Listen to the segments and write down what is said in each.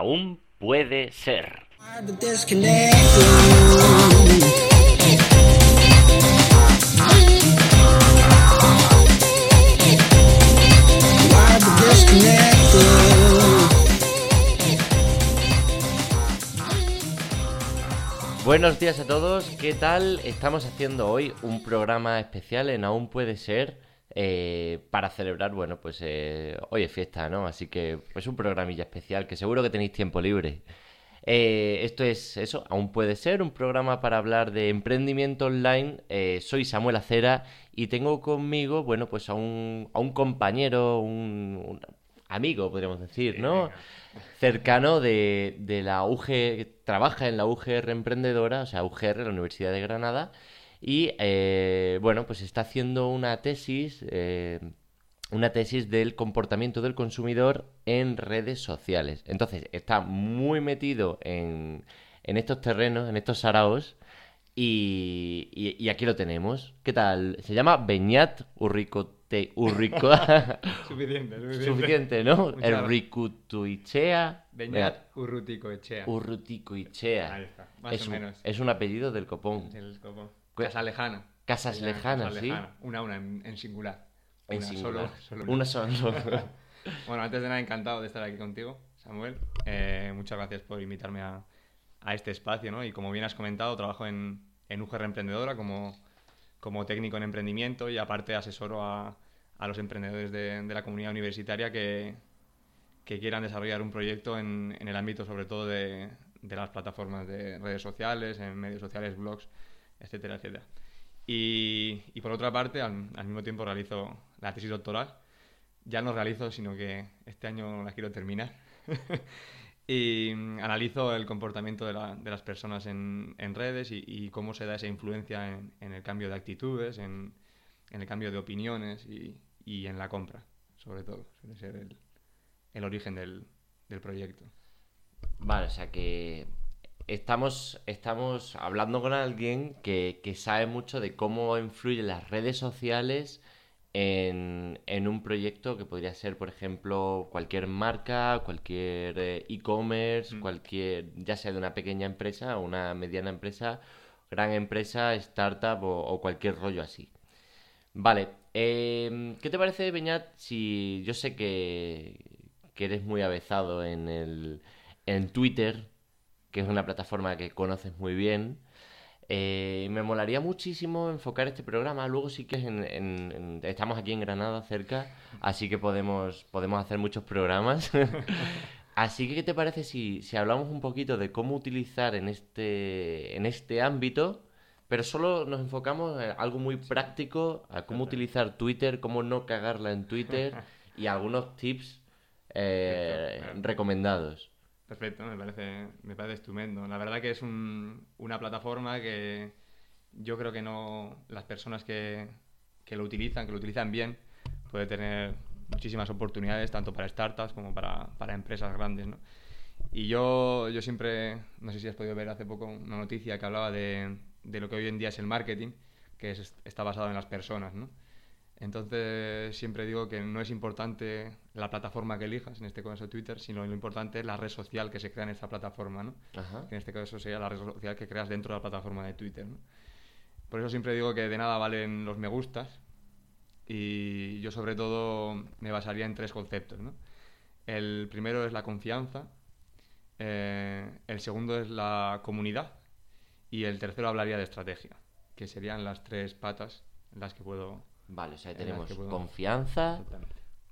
aún puede ser. Buenos días a todos, ¿qué tal? Estamos haciendo hoy un programa especial en Aún Puede Ser eh, para celebrar, bueno, pues eh, hoy es fiesta, ¿no? Así que pues un programilla especial que seguro que tenéis tiempo libre. Eh, esto es eso, Aún Puede Ser, un programa para hablar de emprendimiento online. soy Samuel Acera y tengo conmigo, bueno, pues a un, a un compañero, un, amigo, podríamos decir, ¿no? cercano de, de la UG, trabaja en la UGR Emprendedora, o sea, UGR, la Universidad de Granada, y eh, bueno, pues está haciendo una tesis, eh, una tesis del comportamiento del consumidor en redes sociales. Entonces, está muy metido en, en estos terrenos, en estos saraos, y, y, aquí lo tenemos. ¿Qué tal? Se llama Beñat Urrico Urrico. suficiente, suficiente. Suficiente, ¿no? Urrikutuichea. Beñat Urruticoechea. Urruticoechea. Más es o menos. es un apellido del copón. Del copón. Casa lejana. Casas lejanas, Casa sí. lejana. Una, una, en, en singular. En Una, singular. Solo, solo Una sola. Bueno, antes de nada, encantado de estar aquí contigo, Samuel. Eh, muchas gracias por invitarme a, a este espacio, ¿no? Y como bien has comentado, trabajo en, en UGR Emprendedora como, como técnico en emprendimiento y aparte asesoro a, a los emprendedores de, de la comunidad universitaria que, que quieran desarrollar un proyecto en, en el ámbito sobre todo de, de las plataformas de redes sociales, en medios sociales, blogs, etcétera, etcétera. Y, y por otra parte, al, al mismo tiempo realizo la tesis doctoral. Ya no realizo, sino que este año la quiero terminar. y analizo el comportamiento de, la- de las personas en, en redes y, y cómo se da esa influencia en, en el cambio de actitudes, en, en el cambio de opiniones y, y en la compra, sobre todo. Suele ser el, el origen del, del proyecto. Vale, o sea que estamos, estamos hablando con alguien que, que sabe mucho de cómo influyen las redes sociales en, en un proyecto que podría ser, por ejemplo, cualquier marca, cualquier eh, e-commerce, Mm. cualquier, ya sea de una pequeña empresa o una mediana empresa, gran empresa, startup o, o cualquier rollo así. Vale, em, ¿qué te parece, Beñat, si yo sé que, que eres muy avezado en el, en Twitter, que es una plataforma que conoces muy bien? eh, me molaría muchísimo enfocar este programa. Luego sí que en, en- en- estamos aquí en Granada cerca, así que podemos, podemos hacer muchos programas. Así que, ¿qué te parece si, si hablamos un poquito de cómo utilizar en este, en este ámbito, pero solo nos enfocamos en algo muy práctico, a cómo utilizar Twitter, cómo no cagarla en Twitter y algunos tips eh, recomendados? Perfecto, me parece, me parece estupendo. La verdad que es un- una plataforma que yo creo que no las personas que, que lo utilizan, que lo utilizan bien, puede tener muchísimas oportunidades, tanto para startups como para, para empresas grandes, ¿no? Y yo, yo siempre, no sé si has podido ver hace poco una noticia que hablaba de, de lo que hoy en día es el marketing, que es- está basado en las personas, ¿no? Entonces siempre digo que no es importante la plataforma que elijas, en este caso Twitter, sino lo importante es la red social que se crea en esta plataforma, ¿no? Ajá. En este caso sería la red social que creas dentro de la plataforma de Twitter, ¿no? Por eso siempre digo que de nada valen los me gustas y yo sobre todo me basaría en tres conceptos, ¿no? El primero es la confianza, eh, el segundo es la comunidad y el tercero hablaría de estrategia, que serían las tres patas en las que puedo... Vale, o sea, tenemos confianza,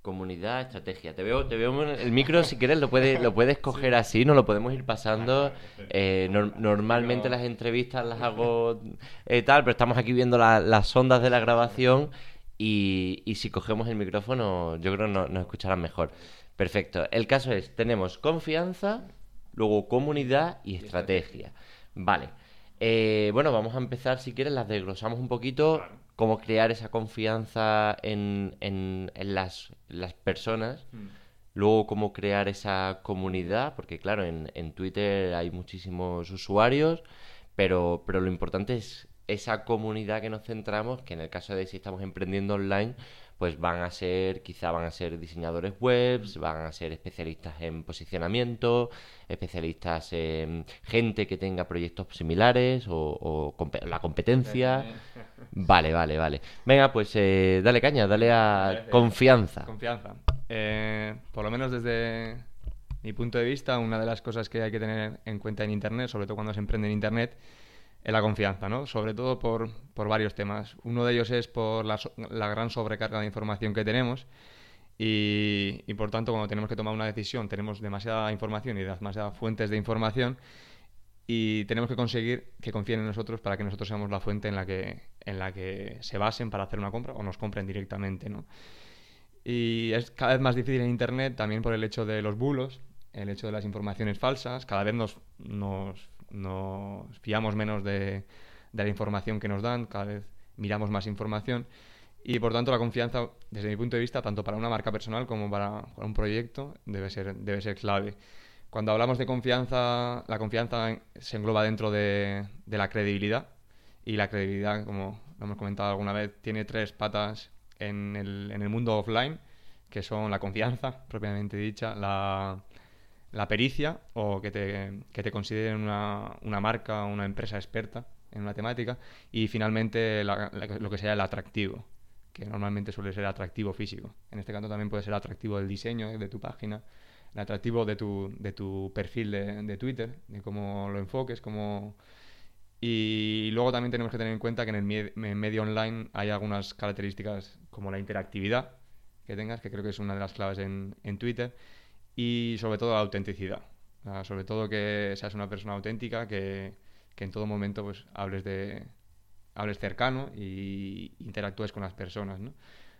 comunidad, estrategia. Te veo, te veo el micro, si quieres, lo puedes, lo puedes coger así, nos lo podemos ir pasando. Eh, nor- normalmente las entrevistas las hago eh, tal, pero estamos aquí viendo la- las ondas de la grabación y, y si cogemos el micrófono, yo creo que no- nos escucharán mejor. Perfecto. El caso es, tenemos confianza, luego comunidad y estrategia. Vale. Eh, bueno, vamos a empezar, si quieres, las desglosamos un poquito. Cómo crear esa confianza en, en- en las, las personas. Mm. Luego, cómo crear esa comunidad, porque claro, en, en Twitter hay muchísimos usuarios, pero, pero lo importante es esa comunidad que nos centramos, que en el caso de si estamos emprendiendo online, pues van a ser, quizá van a ser diseñadores webs, van a ser especialistas en posicionamiento, especialistas en gente que tenga proyectos similares o, la competencia. Vale, vale, vale. Venga, pues eh, dale caña, dale a confianza. Confianza. Eh, por lo menos desde mi punto de vista, una de las cosas que hay que tener en cuenta en Internet, sobre todo cuando se emprende en Internet, es la confianza, ¿no? Sobre todo por, varios temas. Uno de ellos es por la, gran sobrecarga de información que tenemos y, y, por tanto cuando tenemos que tomar una decisión tenemos demasiada información y demasiadas fuentes de información y tenemos que conseguir que confíen en nosotros para que nosotros seamos la fuente en la que, en la que se basen para hacer una compra o nos compren directamente, ¿no? Y es cada vez más difícil en Internet también por el hecho de los bulos, el hecho de las informaciones falsas, cada vez nos, nos nos fiamos menos de, de, la información que nos dan, cada vez miramos más información y por tanto la confianza, desde mi punto de vista, tanto para una marca personal como para, un proyecto, debe ser, debe ser clave. Cuando hablamos de confianza, la confianza se engloba dentro de, de la credibilidad y la credibilidad, como lo hemos comentado alguna vez, tiene tres patas en el, en el mundo offline, que son la confianza, propiamente dicha, la, la pericia o que te, que te consideren una, una marca o una empresa experta en una temática y finalmente lo que sea el atractivo, que normalmente suele ser atractivo físico. En este caso también puede ser atractivo del diseño de tu página, el atractivo de tu, de tu perfil de, de Twitter, de cómo lo enfoques, cómo... Y luego también tenemos que tener en cuenta que en el medio online hay algunas características como la interactividad que tengas, que creo que es una de las claves en, en Twitter, y sobre todo la autenticidad. sobre todo que seas una persona auténtica, que, que, en todo momento pues hables de hables cercano y interactúes con las personas. ¿no?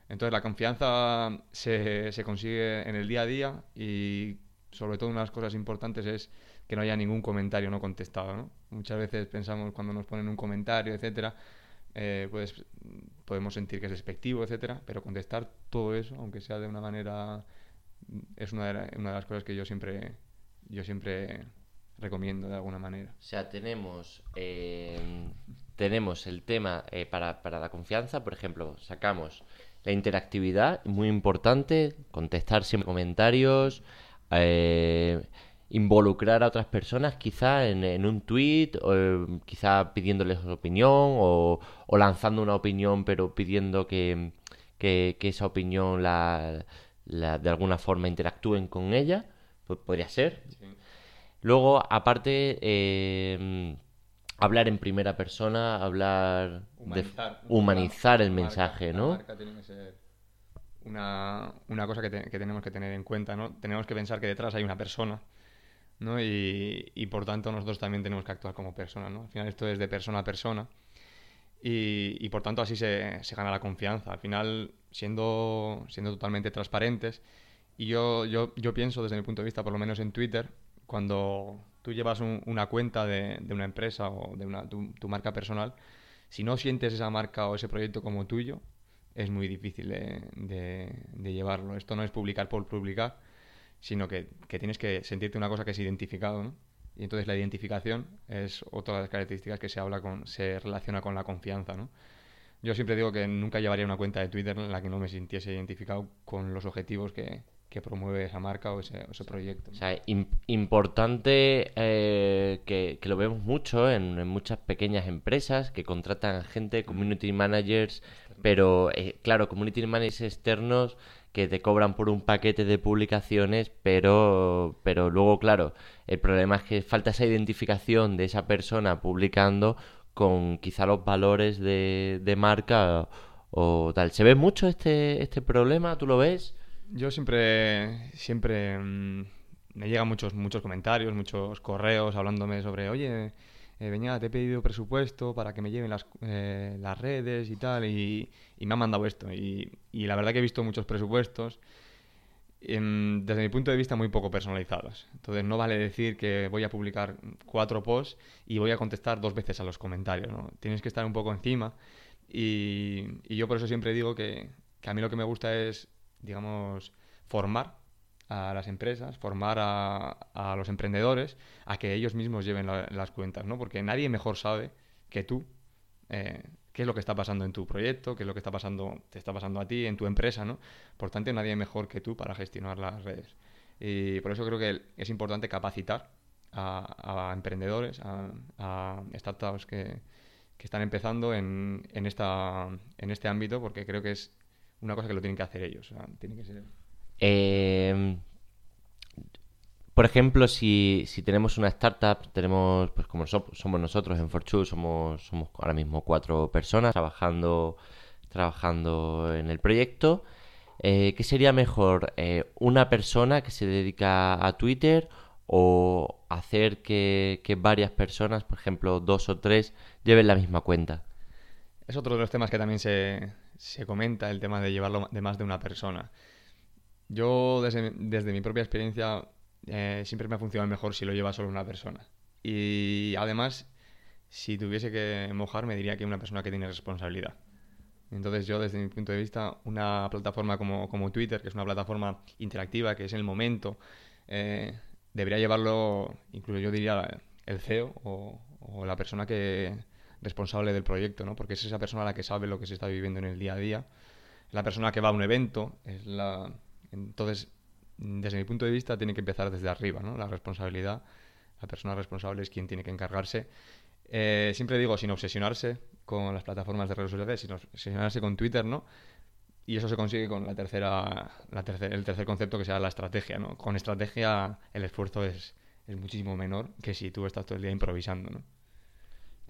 Entonces la confianza se, se consigue en el día a día y sobre todo una de las cosas importantes es que no haya ningún comentario no contestado. ¿no? Muchas veces pensamos cuando nos ponen un comentario, etcétera, eh, pues podemos sentir que es despectivo, etcétera, pero contestar todo eso, aunque sea de una manera es una de, una de las cosas que yo siempre, yo siempre recomiendo de alguna manera. O sea, tenemos, eh, tenemos el tema eh, para, para, la confianza, por ejemplo, sacamos la interactividad, muy importante, contestar siempre comentarios, eh, involucrar a otras personas quizá en, un tweet, quizá pidiéndoles su opinión o, o, lanzando una opinión pero pidiendo que, que esa opinión la de alguna forma interactúen con ella, pues podría ser. Luego, aparte, eh, hablar en primera persona, hablar humanizar, de humanizar el mensaje, ¿no? marca tiene que ser una, una cosa que, que, tenemos que tener en cuenta, ¿no? Tenemos que pensar que detrás hay una persona, ¿no? Y, y, por tanto nosotros también tenemos que actuar como persona, ¿no? Al final esto es de persona a persona y, y por tanto así se, se gana la confianza. Al final siendo, siendo totalmente transparentes. Y yo, yo, yo pienso, desde mi punto de vista, por lo menos en Twitter, cuando tú llevas una cuenta de, de, una empresa o de una, tu, marca personal, si no sientes esa marca o ese proyecto como tuyo, es muy difícil de, de, llevarlo. Esto no es publicar por publicar, sino que, que, tienes que sentirte una cosa que es identificado, ¿no? Y entonces la identificación es otra de las características que se habla con, se relaciona con la confianza, ¿no? Yo siempre digo que nunca llevaría una cuenta de Twitter en la que no me sintiese identificado con los objetivos que, promueve esa marca o ese, proyecto. O sea, importante eh, que, lo vemos mucho en, muchas pequeñas empresas que contratan gente, community managers, pero eh, claro, community managers externos que te cobran por un paquete de publicaciones, pero, pero luego, claro, el problema es que falta esa identificación de esa persona publicando con quizá los valores de, de marca o tal. ¿Se ve mucho este, este problema? ¿Tú lo ves? Yo siempre, siempre mm, me llegan muchos, muchos comentarios, muchos correos hablándome sobre, oye, eh, te he pedido presupuesto para que me lleven las, eh, las redes y tal, y, y, me han mandado esto. Y, y la verdad que he visto muchos presupuestos desde mi punto de vista, muy poco personalizados. Entonces, no vale decir que voy a publicar cuatro posts y voy a contestar dos veces a los comentarios. Tienes que estar un poco encima. Y, y, yo por eso siempre digo que, que, a mí lo que me gusta es, digamos, formar a las empresas, formar a, a los emprendedores a que ellos mismos lleven las cuentas, ¿no? Porque nadie mejor sabe que tú eh, qué es lo que está pasando en tu proyecto, qué es lo que está pasando, te está pasando a ti, en tu empresa, ¿no? Por tanto, nadie mejor que tú para gestionar las redes. Y por eso creo que es importante capacitar a, emprendedores, a, startups que, están empezando en, en, esta, en este ámbito, porque creo que es una cosa que lo tienen que hacer ellos. que ser... Em, por ejemplo, si, si, tenemos una startup, tenemos, pues como somos nosotros en Forchu, somos, somos ahora mismo cuatro personas trabajando, trabajando en el proyecto. Eh, ¿Qué sería mejor? Eh, ¿Una persona que se dedica a Twitter o hacer que, que, varias personas, por ejemplo, dos o tres, lleven la misma cuenta? Es otro de los temas que también se, se comenta, el tema de llevarlo de más de una persona. Yo, desde, desde mi propia experiencia, eh, siempre me ha funcionado mejor si lo lleva solo una persona. Y además, si tuviese que mojar, me diría que una persona que tiene responsabilidad. Entonces yo, desde mi punto de vista, una plataforma como, como Twitter, que es una plataforma interactiva, que es en el momento, eh, debería llevarlo, incluso yo diría, el CEO o, o, la persona que responsable del proyecto, ¿no? Porque es esa persona la que sabe lo que se está viviendo en el día a día, la persona que va a un evento, es la... Entonces, desde mi punto de vista, tiene que empezar desde arriba, ¿no? La responsabilidad, la persona responsable es quien tiene que encargarse. Eh, siempre digo, sin obsesionarse con las plataformas de redes sociales, sino obsesionarse con Twitter, ¿no? Y eso se consigue con la tercera, la el tercer concepto que sea la estrategia, ¿no? Con estrategia el esfuerzo es, es muchísimo menor que si tú estás todo el día improvisando, ¿no?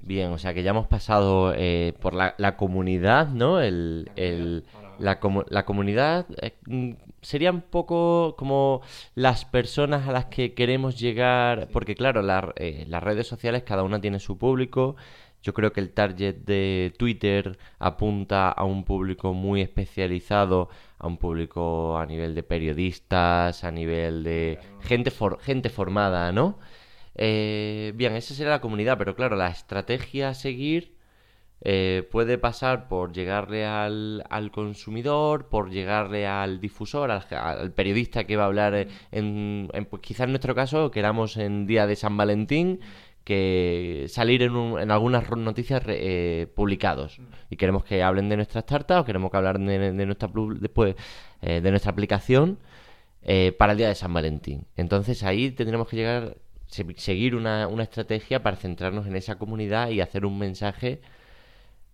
Bien, o sea que ya hemos pasado eh, por la, comunidad, ¿no? El, la, la, comunidad eh, mm, sería un poco como las personas a las que queremos llegar, porque claro, eh, las redes sociales cada una tiene su público. Yo creo que el target de Twitter apunta a un público muy especializado, a un público a nivel de periodistas, a nivel de gente, gente formada, ¿no? Eh, bien, esa sería la comunidad, pero claro, la estrategia a seguir eh, puede pasar por llegarle al, consumidor, por llegarle al difusor, al, periodista que va a hablar en, pues quizás en nuestro caso queramos en día de San Valentín que salir en, en algunas noticias eh, publicados y queremos que hablen de nuestra startup o queremos que hablar de, nuestra después de nuestra aplicación para el día de San Valentín. Entonces ahí tendremos que llegar seguir una, una, estrategia para centrarnos en esa comunidad y hacer un mensaje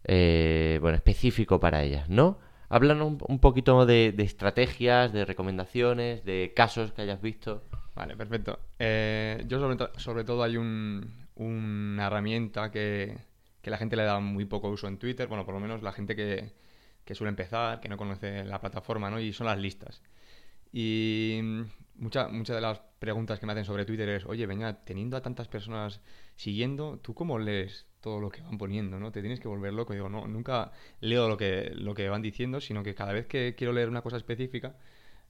eh, bueno, específico para ellas, ¿no? Háblanos un, poquito de, estrategias, de recomendaciones, de casos que hayas visto. Vale, perfecto. Eh, yo sobre, todo hay un, una herramienta que, la gente le da muy poco uso en Twitter, bueno, por lo menos la gente que, suele empezar, que no conoce la plataforma, ¿no? Y son las listas. Y muchas mucha de las preguntas que me hacen sobre Twitter es, oye, venga, teniendo a tantas personas siguiendo, ¿tú cómo lees todo lo que van poniendo, no? Te tienes que volver loco. digo, no, nunca leo lo que, lo que van diciendo, sino que cada vez que quiero leer una cosa específica,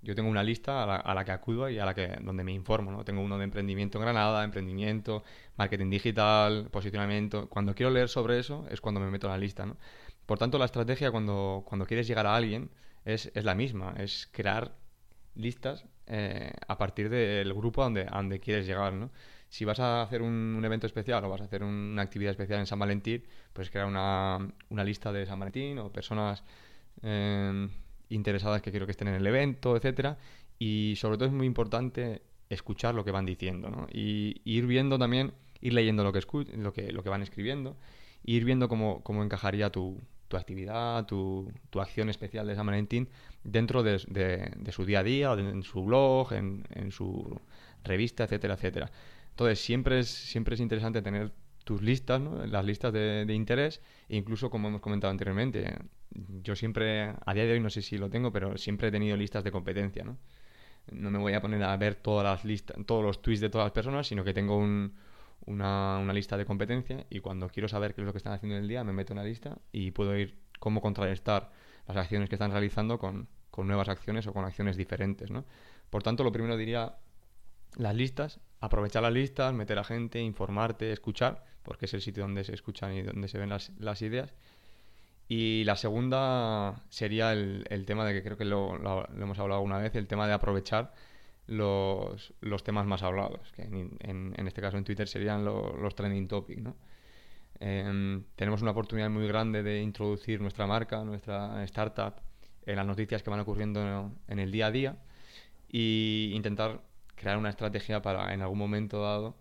yo tengo una lista a la, que acudo y a la que donde me informo, ¿no? Tengo uno de emprendimiento en Granada, emprendimiento, marketing digital, posicionamiento. Cuando quiero leer sobre eso es cuando me meto en la lista, ¿no? Por tanto, la estrategia cuando, cuando quieres llegar a alguien es, es la misma, es crear listas eh, a partir del grupo a donde, donde quieres llegar, ¿no? Si vas a hacer un, evento especial o vas a hacer una actividad especial en San Valentín, pues crear una, una lista de San Valentín o personas em, interesadas que quiero que estén en el evento, etcétera. Y sobre todo es muy importante escuchar lo que van diciendo, ¿no? Y, ir viendo también, ir leyendo lo que, lo que, lo que van escribiendo, ir viendo cómo, cómo encajaría tu, tu actividad, tu, tu, acción especial de San Valentín dentro de, de, su día a día, en su blog, en, en, su revista, etcétera, etcétera. Entonces, siempre es, siempre es interesante tener tus listas, ¿no? las listas de, de, interés, e incluso como hemos comentado anteriormente, yo siempre, a día de hoy no sé si lo tengo, pero siempre he tenido listas de competencia, ¿no? No me voy a poner a ver todas las listas, todos los tweets de todas las personas, sino que tengo un, una, una, lista de competencia y cuando quiero saber qué es lo que están haciendo en el día, me meto en la lista y puedo ir cómo contrarrestar las acciones que están realizando con, con nuevas acciones o con acciones diferentes. ¿no? Por tanto, lo primero diría las listas, aprovechar las listas, meter a gente, informarte, escuchar, porque es el sitio donde se escuchan y donde se ven las, ideas. Y la segunda sería el, tema de que creo que lo, hemos hablado una vez, el tema de aprovechar los, los temas más hablados, que en, este caso en Twitter serían los trending topics, ¿no? Em, tenemos una oportunidad muy grande de introducir nuestra marca, nuestra startup, en las noticias que van ocurriendo en el día a día e intentar crear una estrategia para en algún momento dado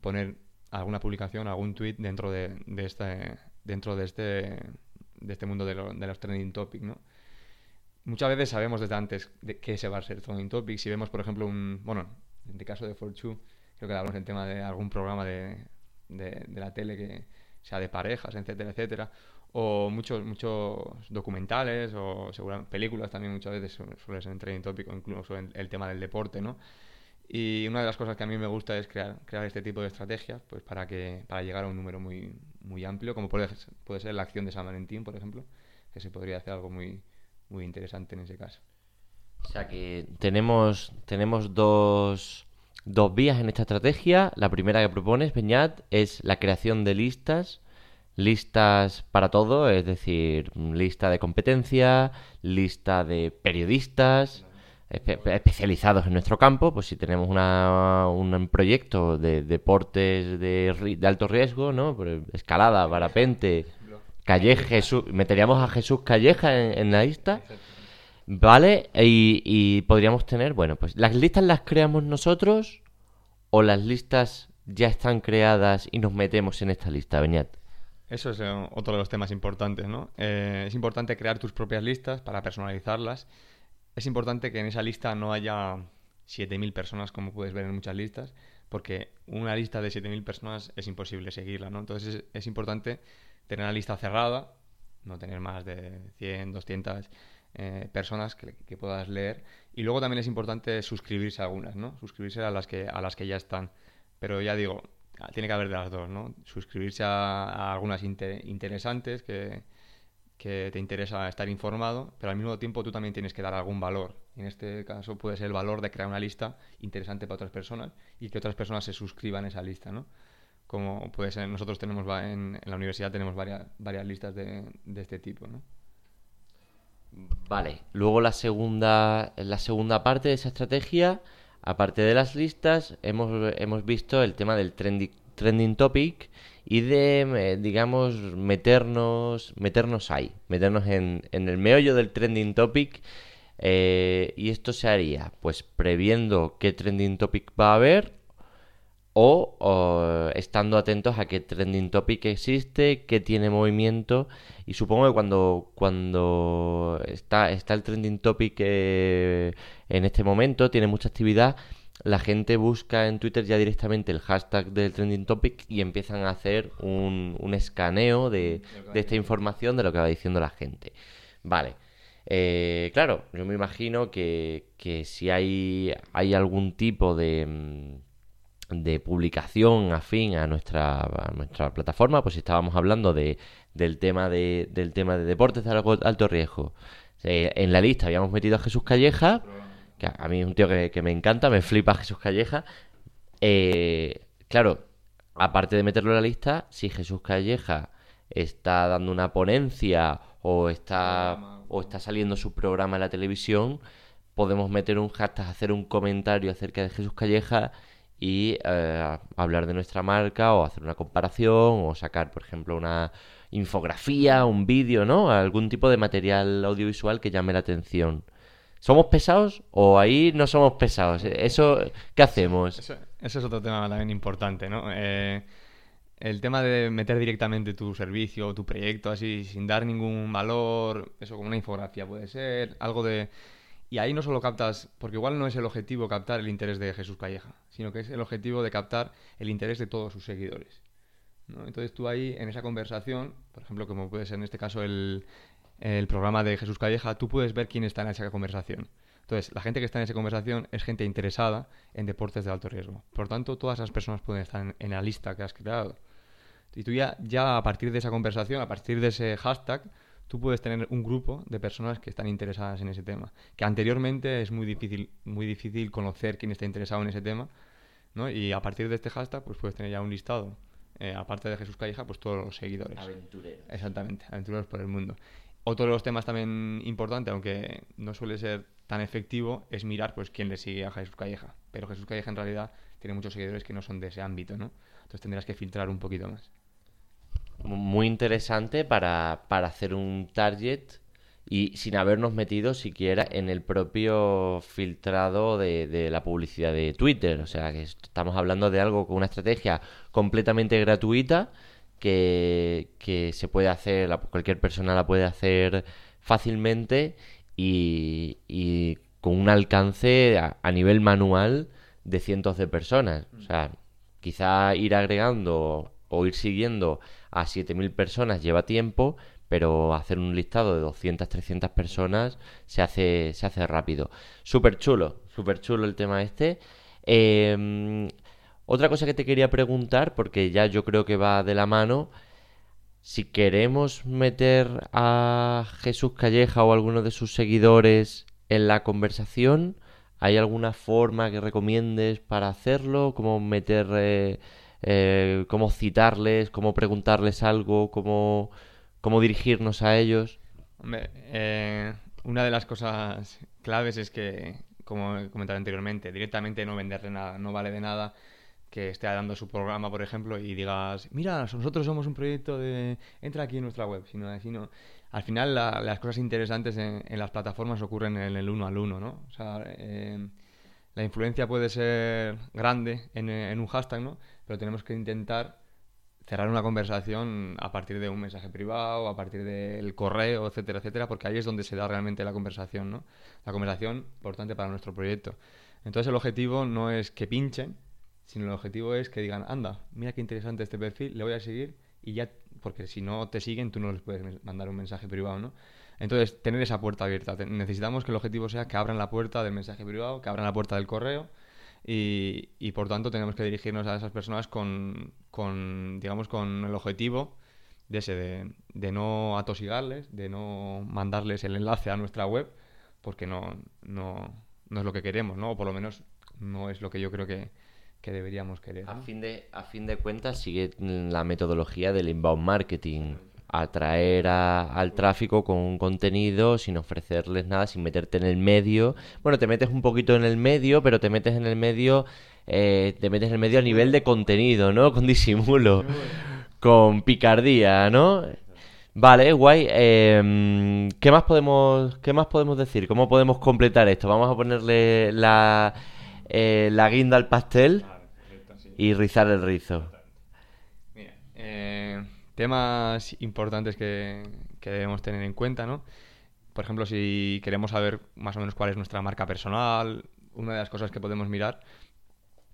poner alguna publicación, algún tweet dentro de, este dentro de este de este mundo de, de los trending topics, ¿no? Muchas veces sabemos desde antes de qué se va a ser trending topic. Si vemos, por ejemplo, un bueno, en el caso de Fortune, creo que hablamos en tema de algún programa de, de, la tele que sea de parejas, etcétera, etcétera, o muchos muchos documentales o seguramente películas también muchas veces suelen ser en trending topic incluso en el tema del deporte, ¿no? Y una de las cosas que a mí me gusta es crear, crear este tipo de estrategias pues para, que, para llegar a un número muy, muy amplio, como puede, puede ser la acción de San Valentín, por ejemplo, que se podría hacer algo muy, muy interesante en ese caso. O sea que tenemos, tenemos dos, dos vías en esta estrategia. La primera que propones, Peñat, es la creación de listas listas para todo, es decir, lista de competencia, lista de periodistas, especializados en nuestro campo, pues si tenemos una, un proyecto de deportes de, de alto riesgo, ¿no? Escalada, parapente, Calleja, Jesús, meteríamos a Jesús Calleja en, la lista, ¿vale? Y, y, podríamos tener, bueno, pues las listas las creamos nosotros o las listas ya están creadas y nos metemos en esta lista, Beñat. Eso es eh, otro de los temas importantes, ¿no? Eh, es importante crear tus propias listas para personalizarlas es importante que en esa lista no haya 7.000 personas, como puedes ver en muchas listas, porque una lista de 7.000 personas es imposible seguirla, ¿no? Entonces es, importante tener una lista cerrada, no tener más de 100, 200 eh, personas que, puedas leer. Y luego también es importante suscribirse a algunas, ¿no? Suscribirse a las que, a las que ya están. Pero ya digo, tiene que haber de las dos, ¿no? Suscribirse a, algunas interesantes que, que te interesa estar informado, pero al mismo tiempo tú también tienes que dar algún valor. En este caso puede ser el valor de crear una lista interesante para otras personas y que otras personas se suscriban a esa lista, ¿no? Como puede ser, nosotros tenemos en, la universidad tenemos varias, varias listas de, de este tipo, ¿no? Vale, luego la segunda, la segunda parte de esa estrategia, aparte de las listas, hemos, hemos visto el tema del trending, trending topic y de, digamos, meternos, meternos ahí, meternos en, en el meollo del trending topic. Eh, y esto se haría, pues, previendo qué trending topic va a haber o, estando atentos a qué trending topic existe, qué tiene movimiento. Y supongo que cuando, cuando está, está el trending topic eh, en este momento, tiene mucha actividad, la gente busca en Twitter ya directamente el hashtag del trending topic y empiezan a hacer un, escaneo de, esta información de lo que va diciendo la gente. Vale. Eh, claro, yo me imagino que, si hay, hay algún tipo de, mm, de publicación afín a nuestra, nuestra plataforma, pues si estábamos hablando de, del, tema de, del tema de deportes de alto riesgo. Eh, en la lista habíamos metido a Jesús Calleja que a mí es un tío que, me encanta, me flipa Jesús Calleja. Eh, claro, aparte de meterlo en la lista, si Jesús Calleja está dando una ponencia o está, o está saliendo su programa en la televisión, podemos meter un hashtag, hacer un comentario acerca de Jesús Calleja y eh, hablar de nuestra marca o hacer una comparación o sacar, por ejemplo, una infografía, un vídeo, ¿no? Algún tipo de material audiovisual que llame la atención. ¿Somos pesados o ahí no somos pesados? ¿Eso qué hacemos? Eso, es otro tema también importante, ¿no? Eh, el tema de meter directamente tu servicio o tu proyecto así sin dar ningún valor, eso como una infografía puede ser, algo de... Y ahí no solo captas, porque igual no es el objetivo captar el interés de Jesús Calleja, sino que es el objetivo de captar el interés de todos sus seguidores. Entonces tú ahí en esa conversación, por ejemplo, como puede ser en este caso el, el programa de Jesús Calleja, tú puedes ver quién está en esa conversación. Entonces, la gente que está en esa conversación es gente interesada en deportes de alto riesgo. Por tanto, todas esas personas pueden estar en, la lista que has creado. Y tú ya, ya a partir de esa conversación, a partir de ese hashtag, tú puedes tener un grupo de personas que están interesadas en ese tema. Que anteriormente es muy difícil, muy difícil conocer quién está interesado en ese tema. ¿no? Y a partir de este hashtag, pues puedes tener ya un listado. Eh, aparte de Jesús Calleja, pues todos los seguidores. Aventureros. Exactamente, aventureros por el mundo. Otro de los temas también importante, aunque no suele ser tan efectivo, es mirar pues quién le sigue a Jesús Calleja. Pero Jesús Calleja en realidad tiene muchos seguidores que no son de ese ámbito, ¿no? Entonces tendrás que filtrar un poquito más. muy interesante para, para hacer un target y sin habernos metido siquiera en el propio filtrado de, de, la publicidad de Twitter. O sea, que estamos hablando de algo con una estrategia completamente gratuita que, se puede hacer, cualquier persona la puede hacer fácilmente y, con un alcance a, nivel manual de cientos de personas. O sea, quizá ir agregando o ir siguiendo a 7.000 personas lleva tiempo, pero hacer un listado de 200, 300 personas se hace, se hace rápido. Súper chulo, súper chulo el tema este. Eh, otra cosa que te quería preguntar, porque ya yo creo que va de la mano, si queremos meter a Jesús Calleja o alguno de sus seguidores en la conversación, ¿hay alguna forma que recomiendes para hacerlo? ¿Cómo meter, eh, eh, cómo citarles, cómo preguntarles algo, cómo cómo dirigirnos a ellos. Hombre, eh, una de las cosas claves es que, como he comentado anteriormente, directamente no venderle nada, no vale de nada que esté dando su programa, por ejemplo, y digas, mira, nosotros somos un proyecto de... entra aquí en nuestra web, sino, sino al final las cosas interesantes en, las plataformas ocurren en el uno al uno, ¿no? O sea, eh, la influencia puede ser grande en, un hashtag, ¿no? Pero tenemos que intentar cerrar una conversación a partir de un mensaje privado, a partir del correo, etcétera, etcétera, porque ahí es donde se da realmente la conversación, ¿no? La conversación importante para nuestro proyecto. Entonces el objetivo no es que pinchen, sino el objetivo es que digan, anda, mira qué interesante este perfil, le voy a seguir y ya, porque si no te siguen, tú no les puedes mandar un mensaje privado, ¿no? Entonces, tener esa puerta abierta. Necesitamos que el objetivo sea que abran la puerta del mensaje privado, que abran la puerta del correo y, y, por tanto tenemos que dirigirnos a esas personas con, con digamos, con el objetivo de ese, de, de, no atosigarles, de no mandarles el enlace a nuestra web, porque no, no, no es lo que queremos, ¿no? O por lo menos no es lo que yo creo que, que deberíamos querer. A, fin de, a fin de cuentas sigue la metodología del inbound marketing atraer a, al tráfico con un contenido sin ofrecerles nada, sin meterte en el medio. Bueno, te metes un poquito en el medio, pero te metes en el medio, eh, te metes en el medio a nivel de contenido, ¿no? Con disimulo, con picardía, ¿no? Vale, guay. Eh, ¿qué, más podemos, ¿Qué más podemos decir? ¿Cómo podemos completar esto? Vamos a ponerle la, eh, la guinda al pastel y rizar el rizo. Mira, eh, temas importantes que, que, debemos tener en cuenta, ¿no? Por ejemplo, si queremos saber más o menos cuál es nuestra marca personal, una de las cosas que podemos mirar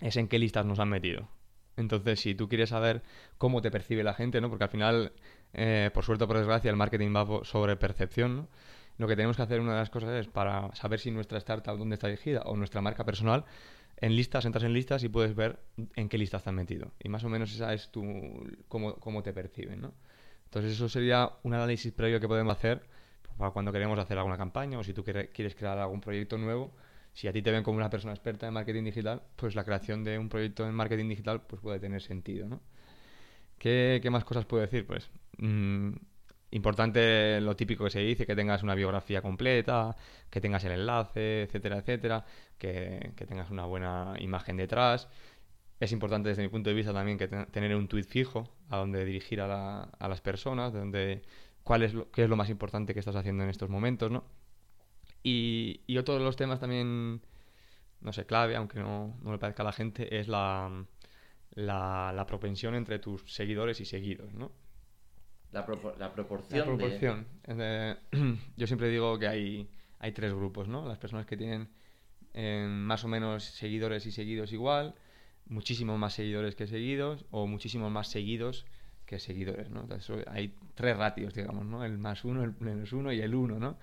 es en qué listas nos han metido. Entonces, si tú quieres saber cómo te percibe la gente, ¿no? Porque al final, eh, por suerte o por desgracia, el marketing va sobre percepción, ¿no? Lo que tenemos que hacer, una de las cosas es para saber si nuestra startup dónde está dirigida o nuestra marca personal, en listas, entras en listas y puedes ver en qué listas están metido. Y más o menos esa es tu, cómo, cómo te perciben, ¿no? Entonces eso sería un análisis previo que podemos hacer para cuando queremos hacer alguna campaña o si tú quieres crear algún proyecto nuevo. Si a ti te ven como una persona experta en marketing digital, pues la creación de un proyecto en marketing digital pues puede tener sentido, ¿no? ¿Qué, qué más cosas puedo decir? Pues mmm, Importante lo típico que se dice, que tengas una biografía completa, que tengas el enlace, etcétera, etcétera, que, que tengas una buena imagen detrás. Es importante desde mi punto de vista también que tener un tweet fijo a donde dirigir a, la, a las personas, donde cuál es lo, qué es lo más importante que estás haciendo en estos momentos, ¿no? Y, y otro de los temas también, no sé, clave, aunque no, no le parezca a la gente, es la, la, la propensión entre tus seguidores y seguidos, ¿no? La, propor la, proporción. La proporción. De... Yo siempre digo que hay, hay tres grupos, ¿no? Las personas que tienen eh, más o menos seguidores y seguidos igual, muchísimos más seguidores que seguidos, o muchísimos más seguidos que seguidores, ¿no? Entonces, hay tres ratios, digamos, ¿no? El más uno, el menos uno y el uno, ¿no?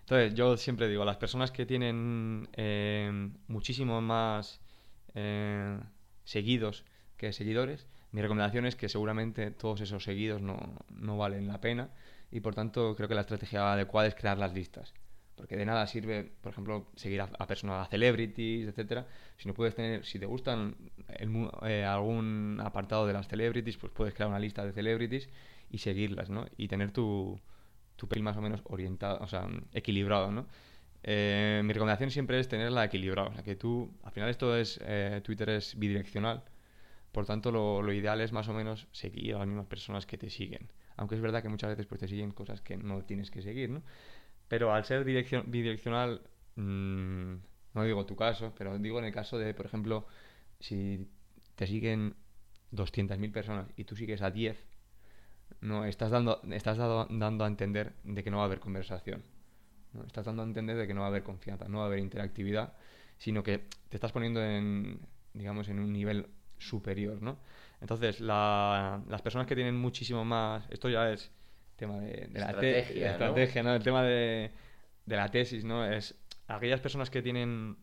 Entonces, yo siempre digo, las personas que tienen eh, muchísimos más eh, seguidos que seguidores, mi recomendación es que seguramente todos esos seguidos no, no valen la pena y por tanto creo que la estrategia adecuada es crear las listas. Porque de nada sirve, por ejemplo, seguir a, a personas, a celebrities, etcétera. Si no puedes tener, si te gustan el, eh, algún apartado de las celebrities, pues puedes crear una lista de celebrities y seguirlas, ¿no? Y tener tu, tu perfil más o menos orientado, o sea, equilibrado, ¿no? Eh, mi recomendación siempre es tenerla equilibrada. O sea, que tú, al final esto es, eh, Twitter es bidireccional Por tanto, lo, ideal es más o menos seguir a las mismas personas que te siguen. Aunque es verdad que muchas veces pues, te siguen cosas que no tienes que seguir, ¿no? Pero al ser bidireccional, mmm, no digo tu caso, pero digo en el caso de, por ejemplo, si te siguen 200.000 personas y tú sigues a 10, no estás dando estás dando a entender de que no va a haber conversación. ¿no? Estás dando a entender de que no va a haber confianza, no va a haber interactividad, sino que te estás poniendo en digamos en un nivel superior, ¿no? Entonces, las personas que tienen muchísimo más, esto ya es tema de, la estrategia, ¿no? El tema de, de la tesis, ¿no? Es aquellas personas que tienen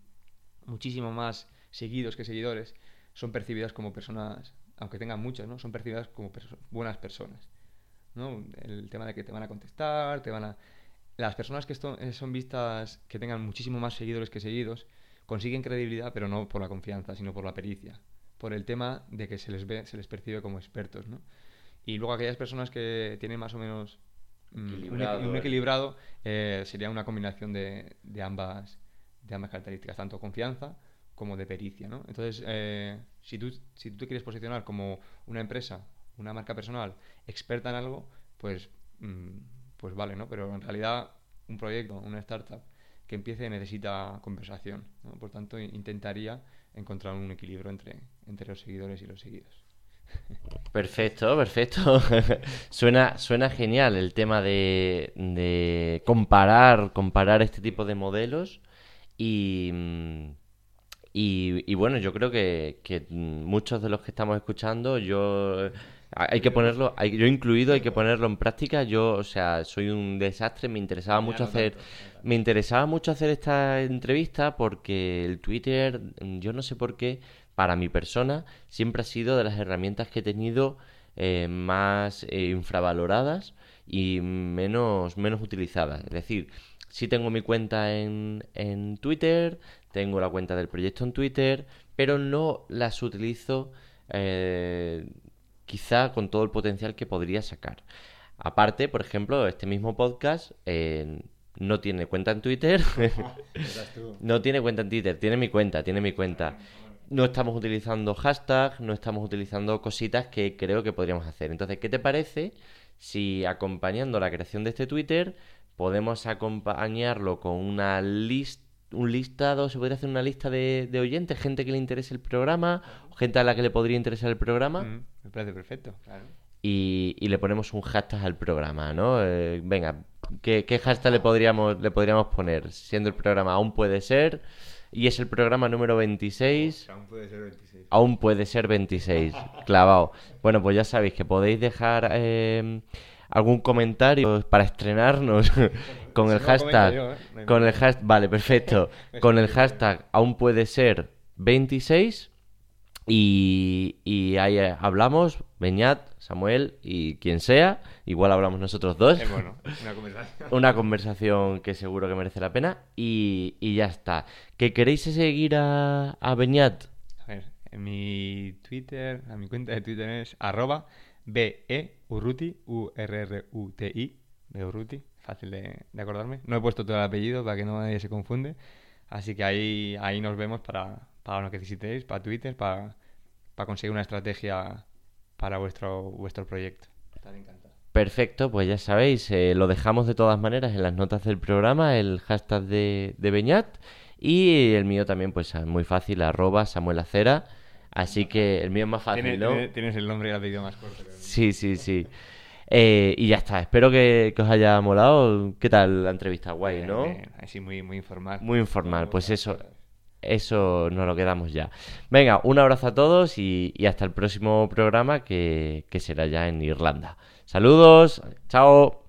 muchísimo más seguidos que seguidores son percibidas como personas, aunque tengan muchas, ¿no? Son percibidas como buenas personas, ¿no? El tema de que te van a contestar, te van a... Las personas que eh, son vistas, que tengan muchísimo más seguidores que seguidos, consiguen credibilidad, pero no por la confianza, sino por la pericia, por el tema de que se les ve, se les percibe como expertos, ¿no? Y luego aquellas personas que tienen más o menos Mm, un, equilibrado eh, sería una combinación de, de, ambas, de ambas características, tanto confianza como de pericia. ¿no? Entonces, eh, si, tú, si tú te quieres posicionar como una empresa, una marca personal experta en algo, pues, mm, pues vale, ¿no? Pero en realidad un proyecto, una startup que empiece necesita conversación. Por tanto, intentaría encontrar un equilibrio entre, entre los seguidores y los seguidos. Perfecto, perfecto. suena, suena genial el tema de, comparar, comparar este tipo de modelos y, y, bueno, yo creo que, muchos de los que estamos escuchando, yo hay que ponerlo, yo incluido, hay que ponerlo en práctica. Yo, o sea, soy un desastre. Me interesaba mucho hacer, me interesaba mucho hacer esta entrevista porque el Twitter, yo no sé por qué, para mi persona siempre ha sido de las herramientas que he tenido eh, más eh, infravaloradas y menos, menos utilizadas. Es decir, sí tengo mi cuenta en, en Twitter, tengo la cuenta del proyecto en Twitter, pero no las utilizo eh, quizá con todo el potencial que podría sacar. Aparte, por ejemplo, este mismo podcast no tiene cuenta en Twitter. no tiene cuenta en Twitter, tiene mi cuenta, tiene mi cuenta no estamos utilizando hashtags, no estamos utilizando cositas que creo que podríamos hacer. Entonces, ¿qué te parece si acompañando la creación de este Twitter podemos acompañarlo con una lista un listado, se podría hacer una lista de, oyentes, gente que le interese el programa, gente a la que le podría interesar el programa. Mm, me parece perfecto, claro. Y, le ponemos un hashtag al programa, ¿no? Eh, venga, ¿qué, ¿qué, hashtag le podríamos, le podríamos poner? Siendo el programa aún puede ser, y es el programa número 26. aún puede ser 26. Aún puede ser 26, clavado. Bueno, pues ya sabéis que podéis dejar eh, algún comentario para estrenarnos con el hashtag. ¿eh? Con el hashtag. Vale, perfecto. Con el hashtag aún puede ser 26. Y, y ahí eh, hablamos, Beñat, Samuel y quien sea. Igual hablamos nosotros dos. bueno, una conversación. una conversación que seguro que merece la pena. Y, y ya está. ¿Que queréis seguir a, a Beñat? A ver, en mi Twitter, a mi cuenta de Twitter es arroba B-E Urruti, U-R-R-U-T-I, de Urruti, fácil de, de, acordarme. No he puesto todo el apellido para que no nadie se confunde. Así que ahí, ahí nos vemos para, para lo que necesitéis, para Twitter, para, para conseguir una estrategia para vuestro, vuestro proyecto. encantado. Perfecto, pues ya sabéis, eh, lo dejamos de todas maneras en las notas del programa, el hashtag de, de Beñat y el mío también, pues muy fácil, arroba Samuel Acera. Así que el mío es más fácil, ¿no? Tienes el nombre y el apellido más corto. Sí, sí, sí. Eh, y ya está, espero que, os haya molado. ¿Qué tal la entrevista? Guay, ¿no? Así muy, muy informal. Muy informal, pues eso, eso nos lo quedamos ya. Venga, un abrazo a todos y, hasta el próximo programa que, que será ya en Irlanda. Saludos, chao.